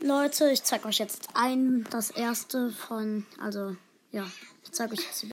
Leute, ich zeige euch jetzt ein, das erste von, also, ja, ich zeige euch jetzt